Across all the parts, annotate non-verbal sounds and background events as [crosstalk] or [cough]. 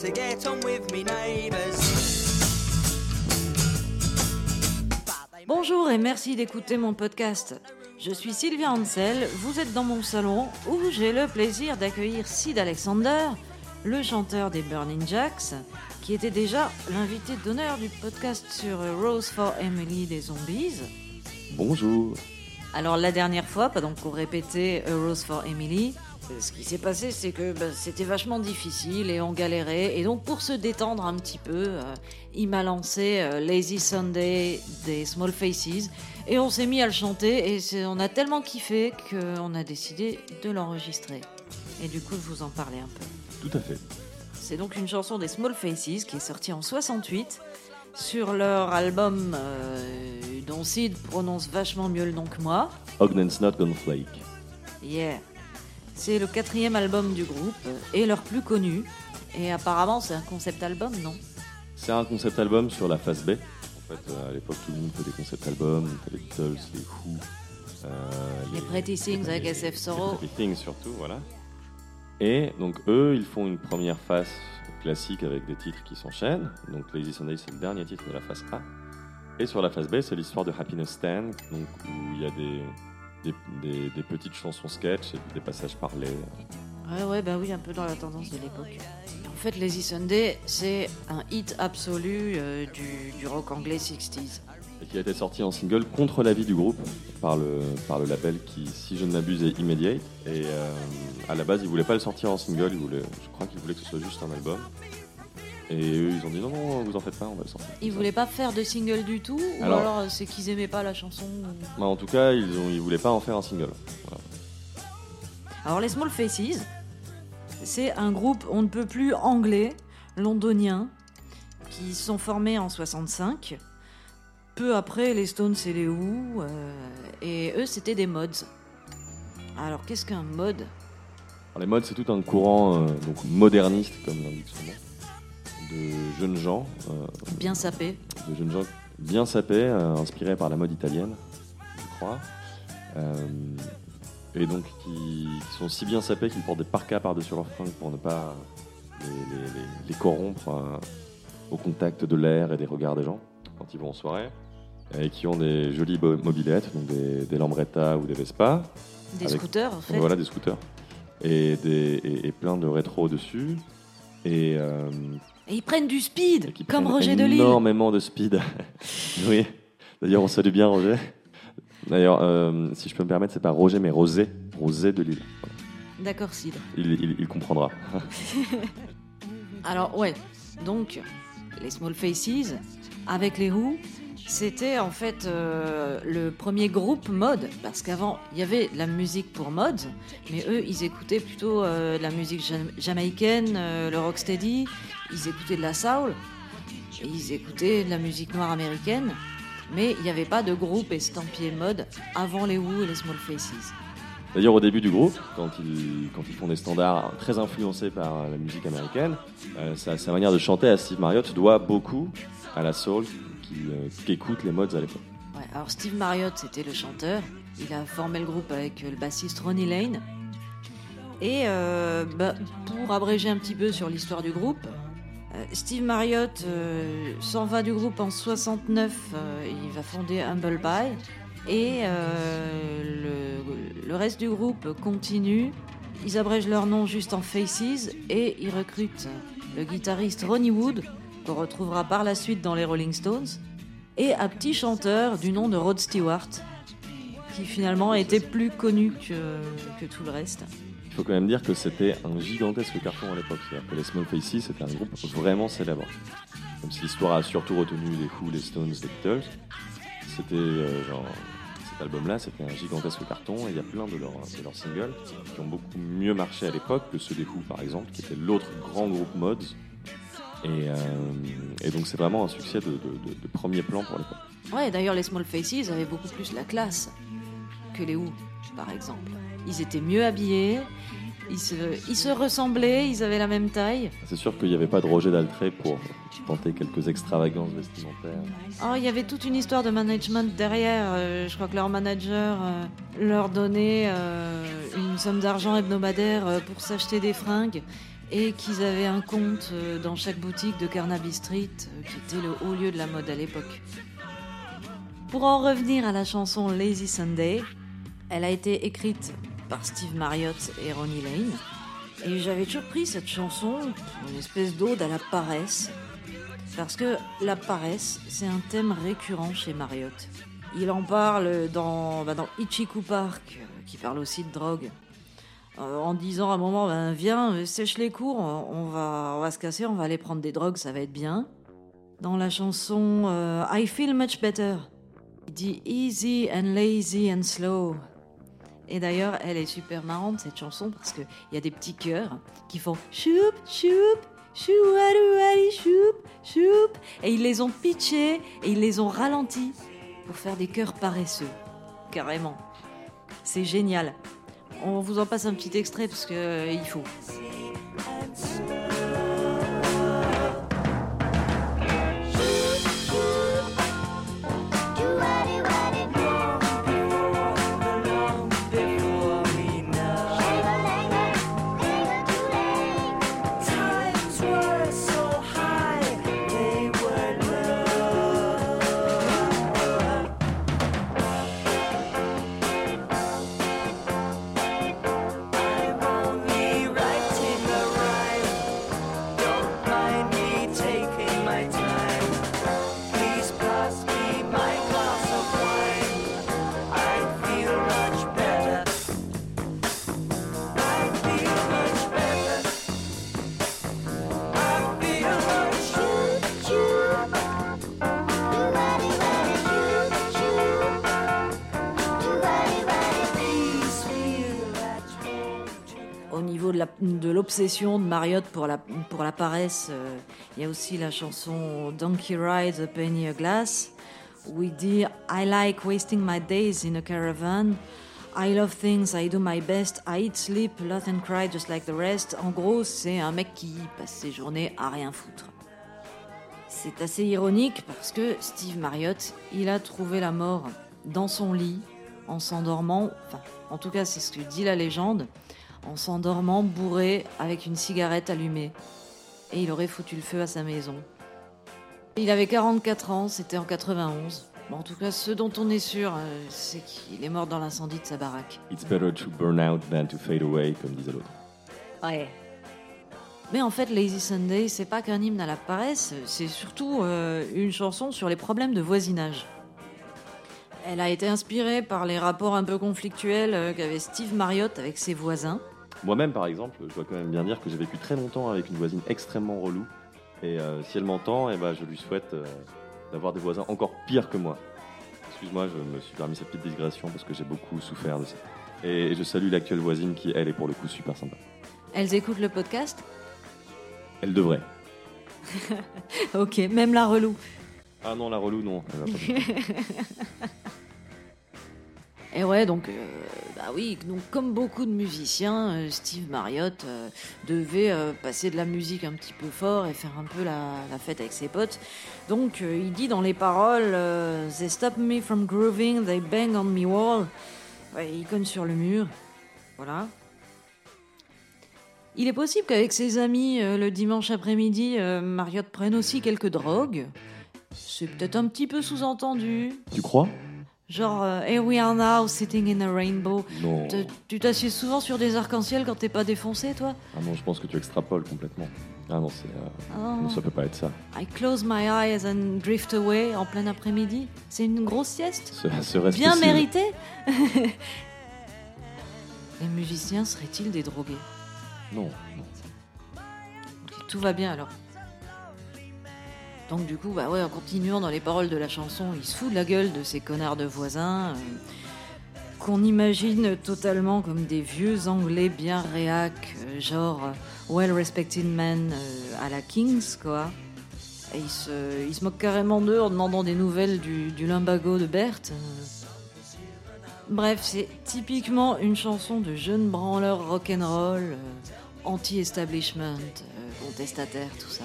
to get on with me neighbours. Bonjour et merci d'écouter mon podcast. Je suis Sylvia Ansel, vous êtes dans mon salon où j'ai le plaisir d'accueillir Sid Alexander, le chanteur des Burning Jacks, qui était déjà l'invité d'honneur du podcast sur Rose for Emily des Zombies. Bonjour. Alors la dernière fois, pendant qu'on répétait A Rose for Emily, euh, ce qui s'est passé, c'est que bah, c'était vachement difficile et on galérait. Et donc pour se détendre un petit peu, euh, il m'a lancé euh, Lazy Sunday des Small Faces et on s'est mis à le chanter et on a tellement kiffé qu'on a décidé de l'enregistrer. Et du coup, je vous en parlais un peu. Tout à fait. C'est donc une chanson des Small Faces qui est sortie en 68 sur leur album euh, dont Sid prononce vachement mieux le nom que moi. Ogden's Not Gonna Flake. Yeah. C'est le quatrième album du groupe et leur plus connu. Et apparemment, c'est un concept album, non? C'est un concept album sur la face B. En fait, euh, à l'époque, tout le monde fait des concept albums. Les Beatles, les Who. euh, Les Pretty Things avec SF Sorrow. Les Pretty Things surtout, voilà. Et donc, eux, ils font une première face classique avec des titres qui s'enchaînent. Donc, Lazy Sunday, c'est le dernier titre de la face A. Et sur la face B, c'est l'histoire de Happiness Stand, donc, où il y a des, des, des- des petites chansons sketch et des passages parlés. Ouais, ouais, bah oui, un peu dans la tendance de l'époque. En fait, Lazy Sunday, c'est un hit absolu euh, du, du rock anglais 60s. et qui a été sorti en single contre l'avis du groupe par le, par le label qui, si je ne m'abuse, est Immediate. Et euh, à la base, ils voulaient pas le sortir en single, ils voulaient, je crois qu'ils voulaient que ce soit juste un album. Et eux, ils ont dit non, non, vous en faites pas, on va le sortir. Ils voulaient pas faire de single du tout Ou Alors- alors euh, c'est qu'ils aimaient pas la chanson ou- Mais en tout cas, ils, ont, ils voulaient pas en faire un single. Alors les Small Faces, c'est un groupe on ne peut plus anglais, londonien, qui sont formés en 65. Peu après les Stones et les Who, euh, et eux c'était des mods. Alors qu'est-ce qu'un mod? Alors, les modes, c'est tout un courant euh, donc moderniste, comme l'indique son nom, de jeunes gens, euh, Bien sapé. de jeunes gens bien sapés, euh, inspirés par la mode italienne, je crois. Euh, et donc qui, qui sont si bien sapés qu'ils portent des parkas par-dessus leurs fringues pour ne pas les, les- les- les corrompre euh, au contact de l'air et des regards des gens quand ils vont en soirée. Et qui ont des jolies mobilettes, donc des, des Lambretta ou des Vespa. Des Avec- scooters en fait. Voilà, des scooters. Et, des, et, et plein de rétro dessus. Et, euh, Et ils prennent du speed, qui comme Roger Delille. Énormément de speed. [laughs] oui. D'ailleurs, on salue bien Roger. D'ailleurs, euh, si je peux me permettre, c'est pas Roger, mais Rosé. Rosé de Lille. D'accord, Sid. Il, il- il comprendra. [laughs] Alors ouais, donc les Small Faces avec les Who, c'était en fait euh, le premier groupe mode parce qu'avant il y avait de la musique pour mode, mais eux ils écoutaient plutôt euh, la musique jam- jamaïcaine, euh, le rocksteady, ils écoutaient de la soul, ils écoutaient de la musique noire américaine, mais il n'y avait pas de groupe estampillé mode avant les Who et les Small Faces. D'ailleurs, au début du groupe, quand ils, font des standards très influencés par la musique américaine, euh, sa manière de chanter à Steve Marriott doit beaucoup à la soul qui, euh, qu'écoutent les mods à l'époque. Alors Steve Marriott, c'était le chanteur. Il a formé le groupe avec le bassiste Ronnie Lane. Et euh, bah, pour abréger un petit peu sur l'histoire du groupe, euh, Steve Marriott euh, s'en va du groupe en 69. euh, il va fonder Humble Pie. Et euh, le reste du groupe continue. Ils abrègent leur nom juste en Faces et ils recrutent le guitariste Ronnie Wood, qu'on retrouvera par la suite dans les Rolling Stones, et un petit chanteur du nom de Rod Stewart, qui finalement était plus connu que, que tout le reste. Il faut quand même dire que c'était un gigantesque carton à l'époque. Les Small Faces, c'était un groupe vraiment célèbre. Même si l'histoire a surtout retenu les Who, les Stones, les Beatles, c'était euh, album-là, c'était un gigantesque carton et il y a plein de leurs, de leurs singles qui ont beaucoup mieux marché à l'époque que ceux des Who, par exemple, qui était l'autre grand groupe mods. Et, euh, et donc, c'est vraiment un succès de, de- de- de premier plan pour l'époque. Ouais, d'ailleurs, les Small Faces avaient beaucoup plus la classe que les Who, par exemple. Ils étaient mieux habillés, ils se, ils se ressemblaient, ils avaient la même taille. C'est sûr qu'il n'y avait pas de Roger Daltrey pour tenter quelques extravagances vestimentaires. Oh, il y avait toute une histoire de management derrière. Euh, je crois que leur manager euh, leur donnait une somme d'argent hebdomadaire pour s'acheter des fringues. Et qu'ils avaient un compte euh, dans chaque boutique de Carnaby Street, euh, qui était le haut lieu de la mode à l'époque. Pour en revenir à la chanson Lazy Sunday, elle a été écrite par Steve Marriott et Ronnie Lane. Et j'avais toujours pris cette chanson une espèce d'ode à la paresse. Parce que la paresse, c'est un thème récurrent chez Marriott. Il en parle dans, bah, dans Ichiku Park, euh, qui parle aussi de drogue. Euh, en disant à un moment, ben, viens, euh, sèche les cours, on va, on va se casser, on va aller prendre des drogues, ça va être bien. Dans la chanson euh, I Feel Much Better, il dit Easy and lazy and slow. Et d'ailleurs, elle est super marrante cette chanson parce qu'il y a des petits chœurs qui font choup, choup, choup, choup. Et ils les ont pitchés et ils les ont ralentis pour faire des chœurs paresseux. Carrément. C'est génial. On vous en passe un petit extrait parce que euh, faut. L'obsession de, Marriott pour la, pour la paresse, euh, il y a aussi la chanson Donkey Ride a Penny a Glass, où il dit I like wasting my days in a caravan. I love things, I do my best, I eat, sleep, laugh and cry just like the rest. En gros, c'est un mec qui passe ses journées à rien foutre. C'est assez ironique parce que Steve Marriott, il a trouvé la mort dans son lit, en s'endormant, enfin, en tout cas, c'est ce que dit la légende, en s'endormant bourré avec une cigarette allumée. Et il aurait foutu le feu à sa maison. Il avait 44 ans, c'était en 91. Bon, en tout cas, ce dont on est sûr, euh, c'est qu'il est mort dans l'incendie de sa baraque. It's better to burn out than to fade away, comme disait l'autre. Ouais. Mais en fait, Lazy Sunday, c'est pas qu'un hymne à la paresse, c'est surtout euh, une chanson sur les problèmes de voisinage. Elle a été inspirée par les rapports un peu conflictuels euh, qu'avait Steve Marriott avec ses voisins. Moi-même, par exemple, je dois quand même bien dire que j'ai vécu très longtemps avec une voisine extrêmement relou. Et euh, si elle m'entend, eh ben, je lui souhaite euh, d'avoir des voisins encore pires que moi. Excuse-moi, je me suis permis cette petite digression parce que j'ai beaucoup souffert de ça. Et je salue l'actuelle voisine qui, elle, est pour le coup super sympa. Elles écoutent le podcast? Elle devrait. [laughs] Ok, même la relou. Ah non, la relou, non. Elle va pas [laughs] Et ouais, donc, euh, bah oui, donc comme beaucoup de musiciens, euh, Steve Marriott euh, devait euh, passer de la musique un petit peu fort et faire un peu la, fête avec ses potes. Donc, il dit dans les paroles They stop me from grooving, they bang on me wall. Ouais, il cogne sur le mur. Voilà. Il est possible qu'avec ses amis, le dimanche après-midi, Marriott prenne aussi quelques drogues. C'est peut-être un petit peu sous-entendu. Tu crois? Genre, euh, Here we are now, sitting in a rainbow. Non. Te- Tu t'assieds souvent sur des arcs-en-ciel quand t'es pas défoncé, toi? Ah non, je pense que tu extrapoles complètement. Ah non, c'est, euh, Ah, non, ça peut pas être ça. I close my eyes and drift away en plein après-midi. C'est une grosse sieste? Ce, Bien possible. méritée [laughs] Les musiciens seraient-ils des drogués? Non. non. Ok, Tout va bien alors. Donc du coup, bah ouais, en continuant dans les paroles de la chanson, il se fout de la gueule de ces connards de voisins euh, qu'on imagine totalement comme des vieux Anglais bien réac, euh, genre euh, well-respected men à la Kings, quoi. Et il se, il se carrément d'eux en demandant des nouvelles du, du lumbago de Berthe. Bref, c'est typiquement une chanson de jeune branleur rock'n'roll, anti-establishment, contestataire, tout ça.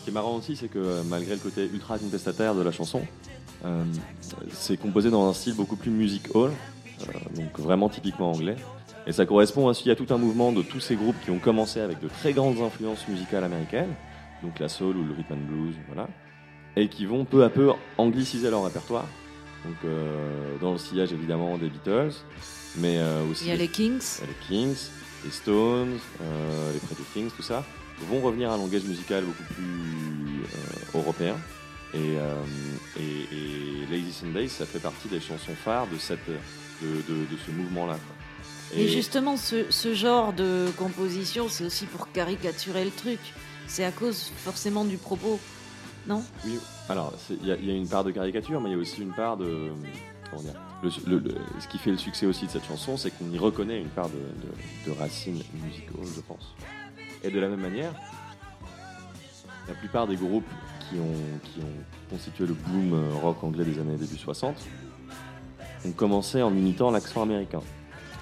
Ce qui est marrant aussi, c'est que euh, malgré le côté ultra contestataire de la chanson, euh, c'est composé dans un style beaucoup plus music hall, euh, donc vraiment typiquement anglais. Et ça correspond aussi à tout un mouvement de tous ces groupes qui ont commencé avec de très grandes influences musicales américaines, donc la soul ou le rhythm and blues, voilà, et qui vont peu à peu angliciser leur répertoire. Donc euh, dans le sillage évidemment des Beatles, mais aussi Il y a les Kings. les Kings, les Stones, les Pretty Things, tout ça, vont revenir à un langage musical beaucoup plus euh, européen. Et, euh, et, et Lazy Sunday, ça fait partie des chansons phares de, cette, de, de, de ce mouvement-là. Et justement, ce, ce genre de composition, c'est aussi pour caricaturer le truc. C'est à cause forcément du propos, non? Oui, alors il y, a- il y a une part de caricature, mais il y a aussi une part de. Comment dire le- le- le- Ce qui fait le succès aussi de cette chanson, c'est qu'on y reconnaît une part de, de- de racines musicales, je pense. Et de la même manière, la plupart des groupes qui ont, constitué le boom euh, rock anglais des années début 60 ont commencé en imitant l'accent américain.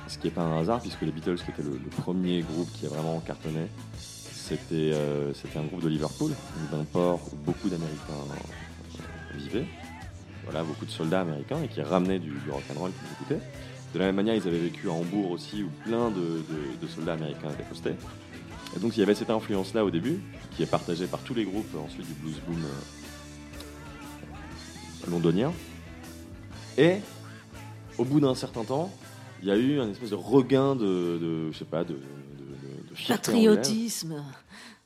Ce qui n'est pas un hasard, puisque les Beatles, qui était le, premier groupe qui a vraiment cartonné, c'était euh, un groupe de Liverpool, d'un port où beaucoup d'Américains euh, vivaient. Voilà, beaucoup de soldats américains et qui ramenaient du, du rock'n'roll qu'ils écoutaient. De la même manière, ils avaient vécu à Hambourg aussi, où plein de- de soldats américains étaient postés. Et donc, il y avait cette influence-là au début, qui est partagée par tous les groupes euh, ensuite du blues boom euh, londonien. Et au bout d'un certain temps, il y a eu un espèce de regain de, de je sais pas, de, de, de- de fierté anglaise. Patriotisme.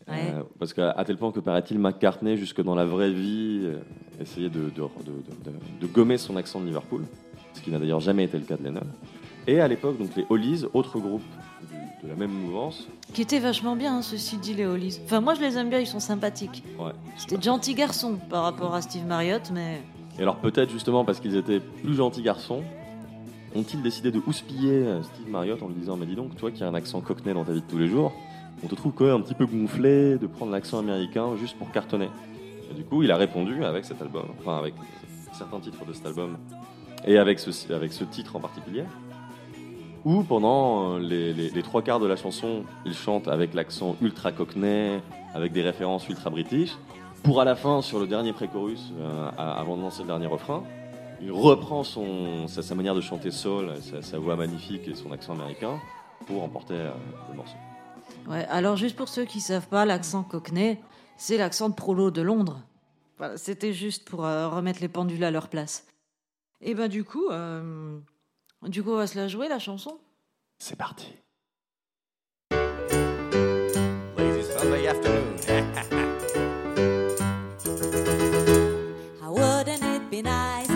Ouais. Euh, parce qu'à à tel point que paraît-il, McCartney, jusque dans la vraie vie, euh, essayait de, gommer son accent de Liverpool, ce qui n'a d'ailleurs jamais été le cas de Lennon. Et à l'époque, donc les Hollies, autre groupe de la même mouvance, Qui était vachement bien, hein, ceci dit, les Hollies. Enfin, moi, je les aime bien, ils sont sympathiques. ouais. C'était de gentils garçons par rapport à Steve Marriott, mais Et alors peut-être justement parce qu'ils étaient plus gentils garçons, ont-ils décidé de houspiller euh, Steve Marriott en lui disant Mais dis donc, toi qui as un accent cockney dans ta vie de tous les jours, on te trouve quand même un petit peu gonflé de prendre l'accent américain juste pour cartonner. Et du coup, il a répondu avec cet album, enfin avec certains titres de cet album, et avec ce, avec ce titre en particulier, où pendant euh, les, trois quarts de la chanson, il chante avec l'accent ultra cockney, avec des références ultra british, pour à la fin, sur le dernier pré-chorus, euh, avant de lancer le dernier refrain, il reprend son, sa, manière de chanter soul, sa, voix magnifique et son accent américain pour emporter euh, le morceau. Ouais, alors juste pour ceux qui savent pas, l'accent cockney, c'est l'accent de prolo de Londres. C'était juste pour remettre les pendules à leur place. Et ben du coup, du coup, on va se la jouer la chanson. C'est parti. Lazy Sunday afternoon. [laughs] How wouldn't it be nice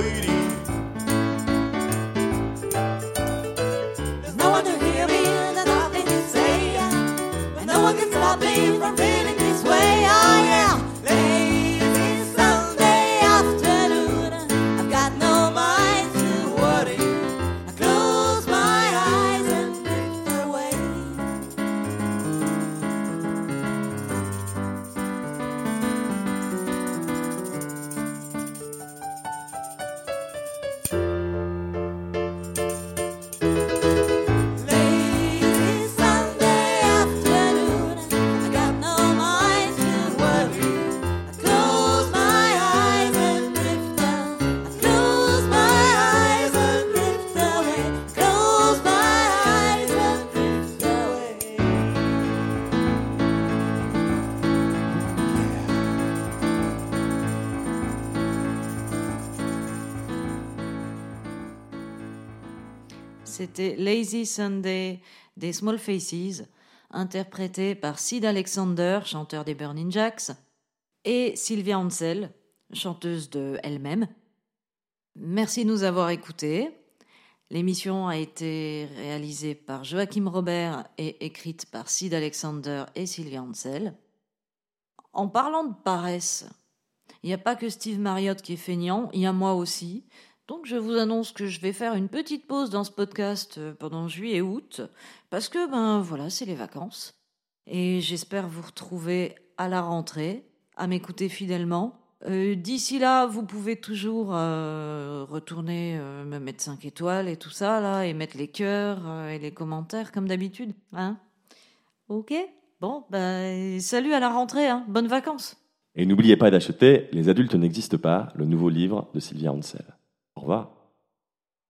There's no one to hear me, there's nothing to say. And no one can stop me from feeling c'était Lazy Sunday des Small Faces, interprété par Sid Alexander, chanteur des Burning Jacks, et Sylvia Ansel, chanteuse de elle-même. Merci de nous avoir écoutés. L'émission a été réalisée par Joachim Robert et écrite par Sid Alexander et Sylvia Ansel. En parlant de paresse, il n'y a pas que Steve Marriott qui est feignant, il y a moi aussi. Donc je vous annonce que je vais faire une petite pause dans ce podcast euh, pendant juillet et août, parce que ben voilà, c'est les vacances. Et j'espère vous retrouver à la rentrée, à m'écouter fidèlement. Euh, D'ici là, vous pouvez toujours euh, retourner me mettre 5 étoiles et tout ça, là, et mettre les cœurs et les commentaires comme d'habitude. Hein Ok? Bon, ben salut à la rentrée, hein. bonnes vacances Et n'oubliez pas d'acheter Les adultes n'existent pas, le nouveau livre de Sylvia Ansel. Revoir.